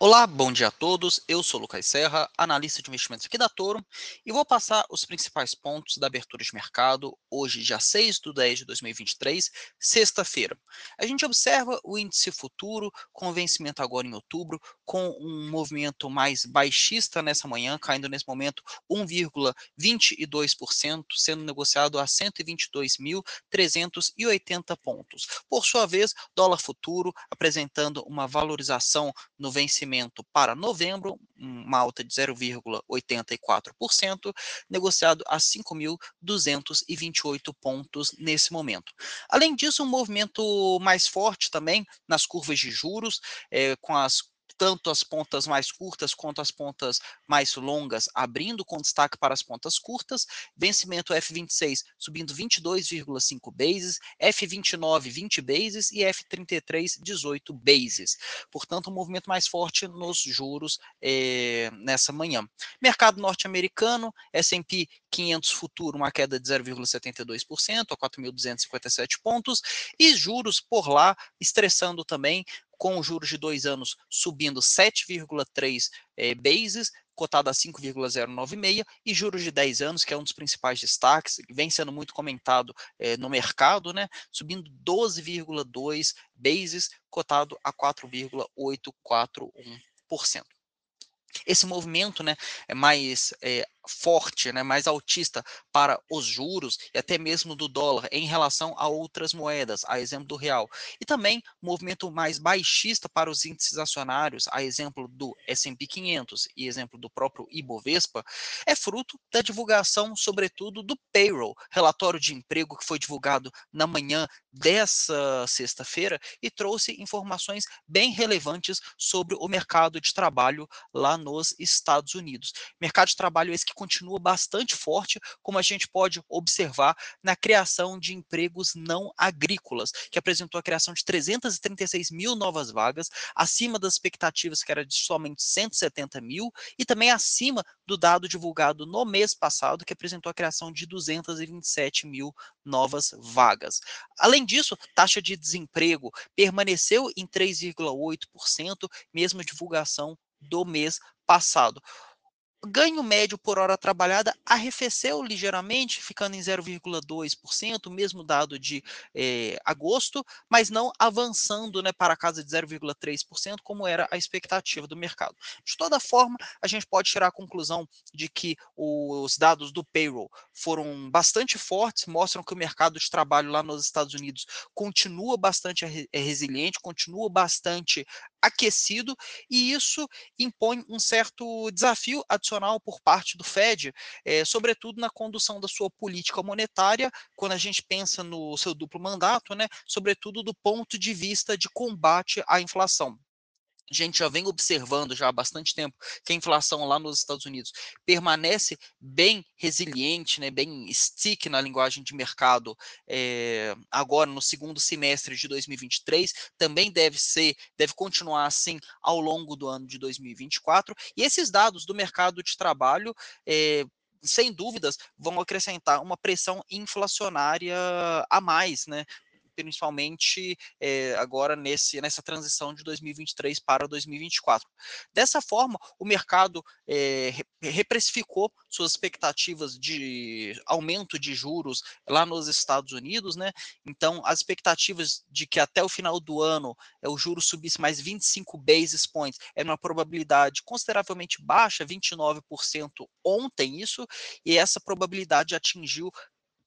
Olá, bom dia a todos. Eu sou Lucas Serra, analista de investimentos aqui da Toro, e vou passar os principais pontos da abertura de mercado hoje, dia 6 de 10 de 2023, sexta-feira. A gente observa o índice futuro com vencimento agora em outubro, com um movimento mais baixista nessa manhã, caindo nesse momento 1,22%, sendo negociado a 122.380 pontos. Por sua vez, dólar futuro apresentando uma valorização no vencimento vencimento para novembro, uma alta de 0,84%, negociado a 5.228 pontos nesse momento. Além disso, um movimento mais forte também nas curvas de juros, é, com as tanto as pontas mais curtas quanto as pontas mais longas, abrindo com destaque para as pontas curtas, vencimento F26 subindo 22,5 bases, F29 20 bases e F33 18 bases. Portanto, um movimento mais forte nos juros é, nessa manhã. Mercado norte-americano, S&P 500 futuro, uma queda de 0,72% a 4.257 pontos, e juros por lá estressando também, com juros de dois anos subindo 7,3 é, bases, cotado a 5,096, e juros de 10 anos, que é um dos principais destaques, vem sendo muito comentado é, no mercado, né, subindo 12,2 bases, cotado a 4,841%. Esse movimento né, é mais é, forte, né, mais altista para os juros e até mesmo do dólar em relação a outras moedas, a exemplo do real. E também movimento mais baixista para os índices acionários, a exemplo do S&P 500 e exemplo do próprio Ibovespa, é fruto da divulgação, sobretudo, do payroll, relatório de emprego que foi divulgado na manhã dessa sexta-feira e trouxe informações bem relevantes sobre o mercado de trabalho lá nos Estados Unidos. Mercado de trabalho esse que continua bastante forte, como a gente pode observar na criação de empregos não agrícolas, que apresentou a criação de 336 mil novas vagas, acima das expectativas que era de somente 170 mil, e também acima do dado divulgado no mês passado, que apresentou a criação de 227 mil novas vagas. Além disso, taxa de desemprego permaneceu em 3,8%, mesmo divulgação do mês passado ganho médio por hora trabalhada arrefeceu ligeiramente, ficando em 0,2%, mesmo dado de eh, agosto, mas não avançando né, para a casa de 0,3%, como era a expectativa do mercado. De toda forma, a gente pode tirar a conclusão de que os dados do payroll foram bastante fortes, mostram que o mercado de trabalho lá nos Estados Unidos continua bastante resiliente, continua bastante aquecido, e isso impõe um certo desafio adicional por parte do Fed, é, sobretudo na condução da sua política monetária, quando a gente pensa no seu duplo mandato, né, sobretudo do ponto de vista de combate à inflação a gente já vem observando já há bastante tempo que a inflação lá nos Estados Unidos permanece bem resiliente, né, bem stick na linguagem de mercado, é, agora no segundo semestre de 2023, também deve ser, deve continuar assim ao longo do ano de 2024. E esses dados do mercado de trabalho é, sem dúvidas, vão acrescentar uma pressão inflacionária a mais, né? Principalmente é, agora nesse, nessa transição de 2023 para 2024. Dessa forma, o mercado é, reprecificou suas expectativas de aumento de juros lá nos Estados Unidos, né? Então, as expectativas de que até o final do ano é, o juro subisse mais 25 basis points era uma probabilidade consideravelmente baixa, 29% ontem isso, e essa probabilidade atingiu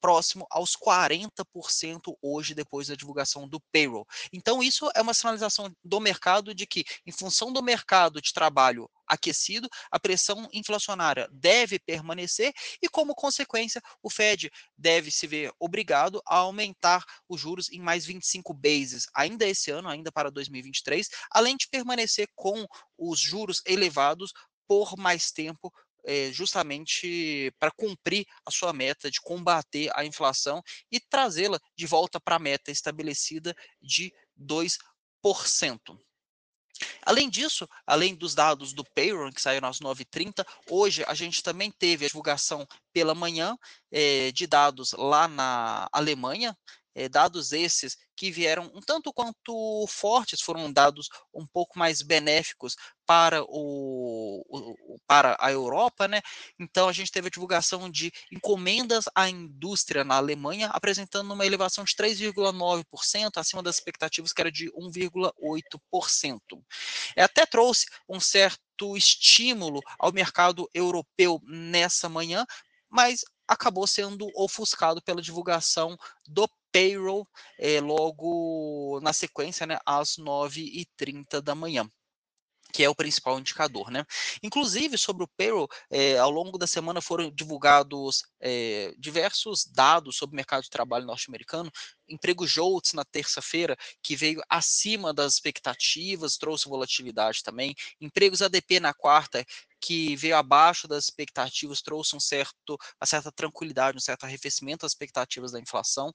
próximo aos 40% hoje, depois da divulgação do payroll. Então, isso é uma sinalização do mercado de que, em função do mercado de trabalho aquecido, a pressão inflacionária deve permanecer e, como consequência, o Fed deve se ver obrigado a aumentar os juros em mais 25 bases ainda esse ano, ainda para 2023, além de permanecer com os juros elevados por mais tempo é, justamente para cumprir a sua meta de combater a inflação e trazê-la de volta para a meta estabelecida de 2%. Além disso, além dos dados do payroll, que saiu às 9h30, hoje a gente também teve a divulgação pela manhã é, de dados lá na Alemanha, eh, dados esses que vieram um tanto quanto fortes, foram dados um pouco mais benéficos para o, o, para a Europa, né? Então a gente teve a divulgação de encomendas à indústria na Alemanha, apresentando uma elevação de 3,9%, acima das expectativas que era de 1,8%. É, até trouxe um certo estímulo ao mercado europeu nessa manhã, mas acabou sendo ofuscado pela divulgação do payroll é, logo na sequência, né, às 9h30 da manhã que é o principal indicador, né? Inclusive, sobre o payroll, é, ao longo da semana foram divulgados é, diversos dados sobre o mercado de trabalho norte-americano, emprego JOLTS na terça-feira, que veio acima das expectativas, trouxe volatilidade também, empregos ADP na quarta, que veio abaixo das expectativas, trouxe um certo, uma certa tranquilidade, um certo arrefecimento das expectativas da inflação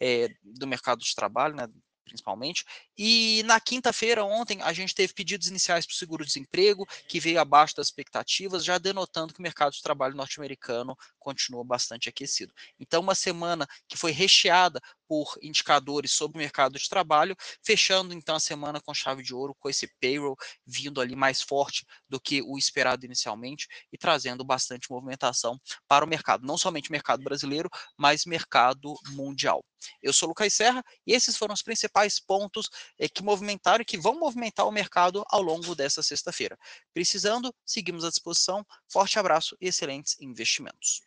é, do mercado de trabalho, né, principalmente. E na quinta-feira, ontem, a gente teve pedidos iniciais para o seguro-desemprego, que veio abaixo das expectativas, já denotando que o mercado de trabalho norte-americano continua bastante aquecido. Então, uma semana que foi recheada por indicadores sobre o mercado de trabalho, fechando então a semana com chave de ouro, com esse payroll vindo ali mais forte do que o esperado inicialmente e trazendo bastante movimentação para o mercado, não somente mercado brasileiro, mas mercado mundial. Eu sou Lucas Serra e esses foram os principais pontos eh, que movimentaram e que vão movimentar o mercado ao longo dessa sexta-feira. Precisando, seguimos à disposição. Forte abraço e excelentes investimentos.